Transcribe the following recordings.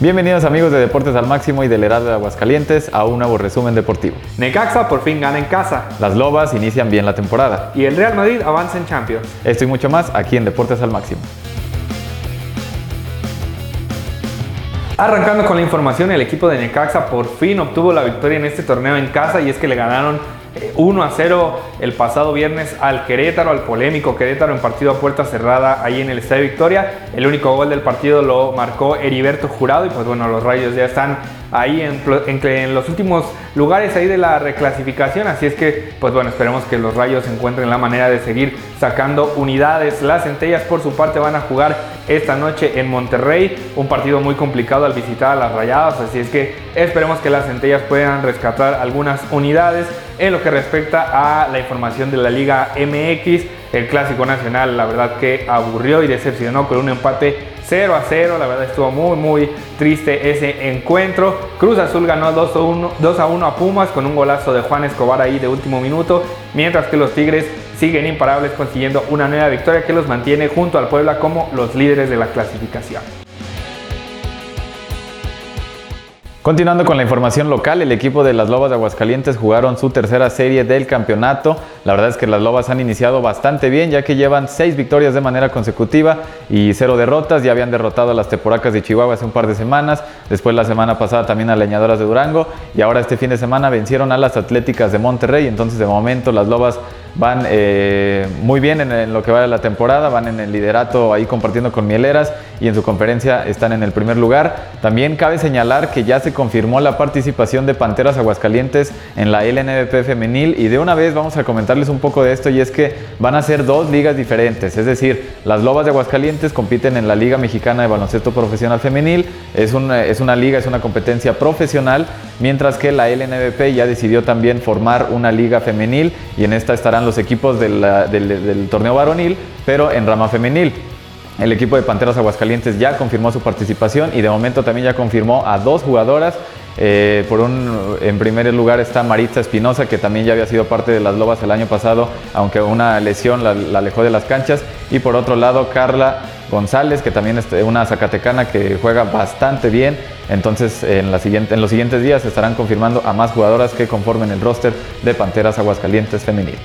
Bienvenidos amigos de Deportes al Máximo y del Heraldo de Aguascalientes a un nuevo resumen deportivo. Necaxa por fin gana en casa. Las Lobas inician bien la temporada. Y el Real Madrid avanza en Champions. Esto y mucho más aquí en Deportes al Máximo. Arrancando con la información, el equipo de Necaxa por fin obtuvo la victoria en este torneo en casa y es que le ganaron 1 a 0 el pasado viernes al Querétaro, al polémico Querétaro en partido a puerta cerrada ahí en el Estadio Victoria. El único gol del partido lo marcó Heriberto Jurado y pues bueno, los Rayos ya están ahí en, en, los últimos lugares ahí de la reclasificación, así es que pues bueno, esperemos que los Rayos encuentren la manera de seguir sacando unidades. Las Centellas por su parte van a jugar esta noche en Monterrey, un partido muy complicado al visitar a las Rayadas, así es que esperemos que las Centellas puedan rescatar algunas unidades. En lo que respecta a la información de la Liga MX, el Clásico Nacional la verdad que aburrió y decepcionó con un empate 0 a 0. La verdad estuvo muy, muy triste ese encuentro. Cruz Azul ganó 2 a, 1, 2 a 1 a Pumas con un golazo de Juan Escobar ahí de último minuto. Mientras que los Tigres siguen imparables consiguiendo una nueva victoria que los mantiene junto al Puebla como los líderes de la clasificación. Continuando con la información local, el equipo de las Lobas de Aguascalientes jugaron su tercera serie del campeonato. La verdad es que las Lobas han iniciado bastante bien, ya que llevan seis victorias de manera consecutiva y cero derrotas. Ya habían derrotado a las Teporacas de Chihuahua hace un par de semanas, después la semana pasada también a Leñadoras de Durango y ahora este fin de semana vencieron a las Atléticas de Monterrey. Entonces, de momento, las Lobas van eh, muy bien en, lo que va de la temporada, van en el liderato ahí compartiendo con Mieleras y en su conferencia están en el primer lugar. También cabe señalar que ya se confirmó la participación de Panteras Aguascalientes en la LNBP femenil y de una vez vamos a comentarles un poco de esto y es que van a ser dos ligas diferentes, es decir, las Lobas de Aguascalientes compiten en la Liga Mexicana de Baloncesto Profesional Femenil, es una, es una liga, es una competencia profesional, mientras que la LNBP ya decidió también formar una liga femenil y en esta estarán los equipos del, del torneo varonil, pero en rama femenil. El equipo de Panteras Aguascalientes ya confirmó su participación y de momento también ya confirmó a dos jugadoras. Eh, por un, en primer lugar está Maritza Espinosa, que también ya había sido parte de las Lobas el año pasado, aunque una lesión la, alejó de las canchas. Y por otro lado, Carla González, que también es una zacatecana que juega bastante bien. Entonces, en, la siguiente, en los siguientes días estarán confirmando a más jugadoras que conformen el roster de Panteras Aguascalientes femenil.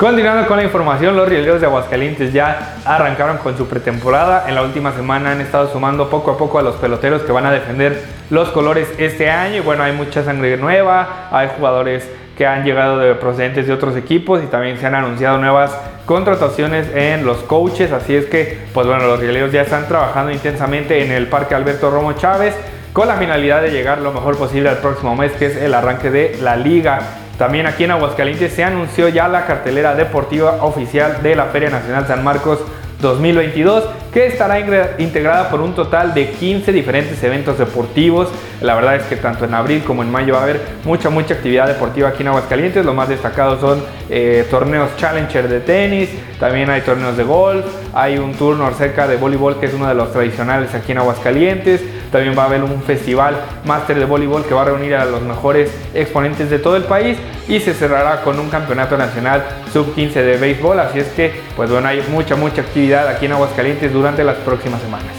Continuando con la información, los rieleros de Aguascalientes ya arrancaron con su pretemporada. En la última semana han estado sumando poco a poco a los peloteros que van a defender los colores este año. Y bueno, hay mucha sangre nueva, hay jugadores que han llegado de procedentes de otros equipos y también se han anunciado nuevas contrataciones en los coaches. Así es que, pues bueno, los rieleros ya están trabajando intensamente en el Parque Alberto Romo Chávez con la finalidad de llegar lo mejor posible al próximo mes, que es el arranque de la liga. También aquí en Aguascalientes se anunció ya la cartelera deportiva oficial de la Feria Nacional San Marcos 2022, que estará integrada por un total de 15 diferentes eventos deportivos. La verdad es que tanto en abril como en mayo va a haber mucha, mucha actividad deportiva aquí en Aguascalientes. Los más destacados son eh, torneos Challenger de tenis, también hay torneos de golf, hay un turno cerca de voleibol que es uno de los tradicionales aquí en Aguascalientes. También va a haber un festival máster de voleibol que va a reunir a los mejores exponentes de todo el país y se cerrará con un campeonato nacional sub-15 de béisbol. Así es que, pues bueno, hay mucha, mucha actividad aquí en Aguascalientes durante las próximas semanas.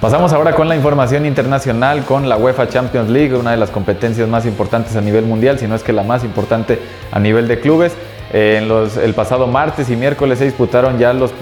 Pasamos ahora con la información internacional con la UEFA Champions League, una de las competencias más importantes a nivel mundial, si no es que la más importante a nivel de clubes. En los, el pasado martes y miércoles se disputaron ya los,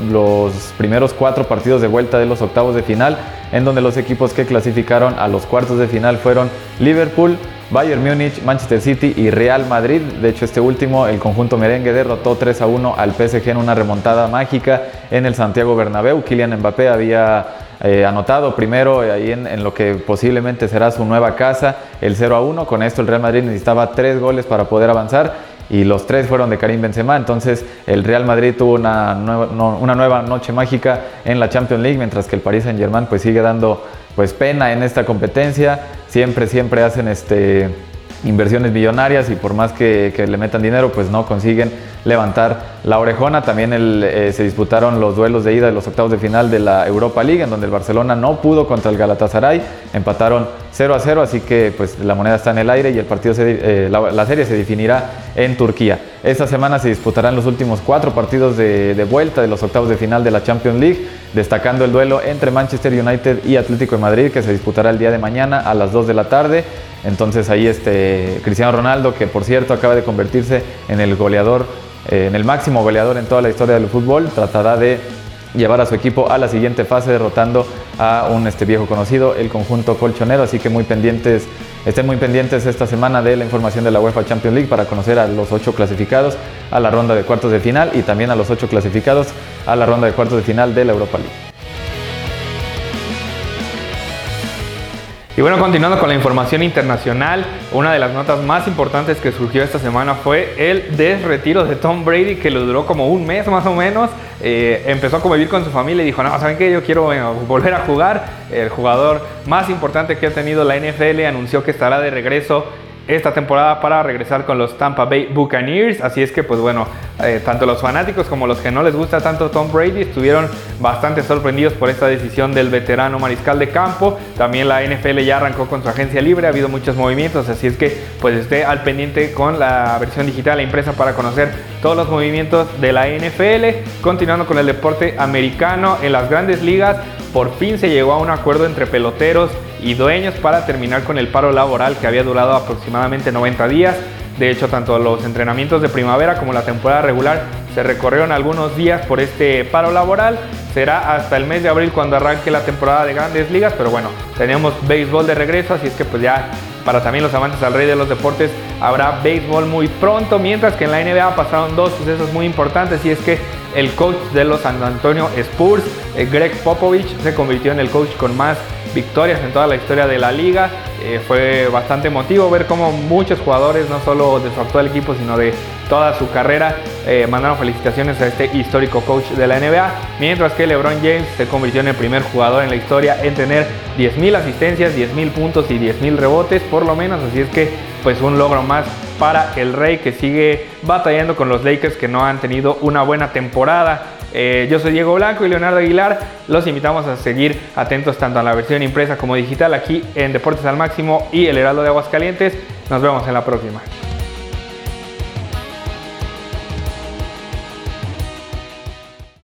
primeros cuatro partidos de vuelta de los octavos de final, en donde los equipos que clasificaron a los cuartos de final fueron Liverpool, Bayern Múnich, Manchester City y Real Madrid. De hecho, este último, el conjunto merengue derrotó 3 a 1 al PSG en una remontada mágica en el Santiago Bernabéu. Kylian Mbappé había eh, anotado primero eh, ahí en, en, lo que posiblemente será su nueva casa, el 0 a 1. Con esto el Real Madrid necesitaba tres goles para poder avanzar y los tres fueron de Karim Benzema. Entonces el Real Madrid tuvo una nueva, una nueva noche mágica en la Champions League, mientras que el Paris Saint Germain pues sigue dando pues pena en esta competencia. Siempre, siempre hacen este inversiones millonarias y por más que, le metan dinero, pues no consiguen levantar la orejona. También eh, se disputaron los duelos de ida de los octavos de final de la Europa League, en donde el Barcelona no pudo contra el Galatasaray, empataron 0 a 0, así que pues la moneda está en el aire y el partido eh, la, serie se definirá en Turquía. Esta semana se disputarán los últimos cuatro partidos de, vuelta de los octavos de final de la Champions League, destacando el duelo entre Manchester United y Atlético de Madrid, que se disputará el día de mañana a las 2 de la tarde. Entonces ahí este Cristiano Ronaldo, que por cierto acaba de convertirse en el goleador, eh, en el máximo goleador en toda la historia del fútbol, tratará de llevar a su equipo a la siguiente fase derrotando a un este viejo conocido, el conjunto colchonero, así que muy pendientes, estén muy pendientes esta semana de la información de la UEFA Champions League para conocer a los ocho clasificados a la ronda de cuartos de final y también a los ocho clasificados a la ronda de cuartos de final de la Europa League. Y bueno, continuando con la información internacional, una de las notas más importantes que surgió esta semana fue el desretiro de Tom Brady, que lo duró como un mes más o menos. Eh, empezó a convivir con su familia y dijo, no, ¿saben qué? Yo quiero eh, volver a jugar. El jugador más importante que ha tenido la NFL anunció que estará de regreso esta temporada para regresar con los Tampa Bay Buccaneers. Así es que, pues bueno, eh, tanto los fanáticos como los que no les gusta tanto Tom Brady estuvieron bastante sorprendidos por esta decisión del veterano mariscal de campo. También la NFL ya arrancó con su agencia libre, ha habido muchos movimientos, así es que pues esté al pendiente con la versión digital, la impresa para conocer todos los movimientos de la NFL. Continuando con el deporte americano en las grandes ligas, por fin se llegó a un acuerdo entre peloteros y dueños para terminar con el paro laboral que había durado aproximadamente 90 días. De hecho, tanto los entrenamientos de primavera como la temporada regular se recorrieron algunos días por este paro laboral. Será hasta el mes de abril cuando arranque la temporada de grandes ligas, pero bueno, tenemos béisbol de regreso, así es que pues ya para también los amantes al rey de los deportes habrá béisbol muy pronto, mientras que en la NBA pasaron dos sucesos muy importantes y es que el coach de los San Antonio Spurs, eh, Greg Popovich, se convirtió en el coach con más victorias en toda la historia de la liga. Eh, fue bastante emotivo ver cómo muchos jugadores, no solo de su actual equipo, sino de toda su carrera, eh, mandaron felicitaciones a este histórico coach de la NBA, mientras que LeBron James se convirtió en el primer jugador en la historia en tener 10.000 asistencias, 10.000 puntos y 10.000 rebotes por lo menos, así es que pues un logro más para el Rey que sigue batallando con los Lakers que no han tenido una buena temporada. Eh, yo soy Diego Blanco y Leonardo Aguilar. Los invitamos a seguir atentos tanto a la versión impresa como digital aquí en Deportes al Máximo y el Heraldo de Aguascalientes. Nos vemos en la próxima.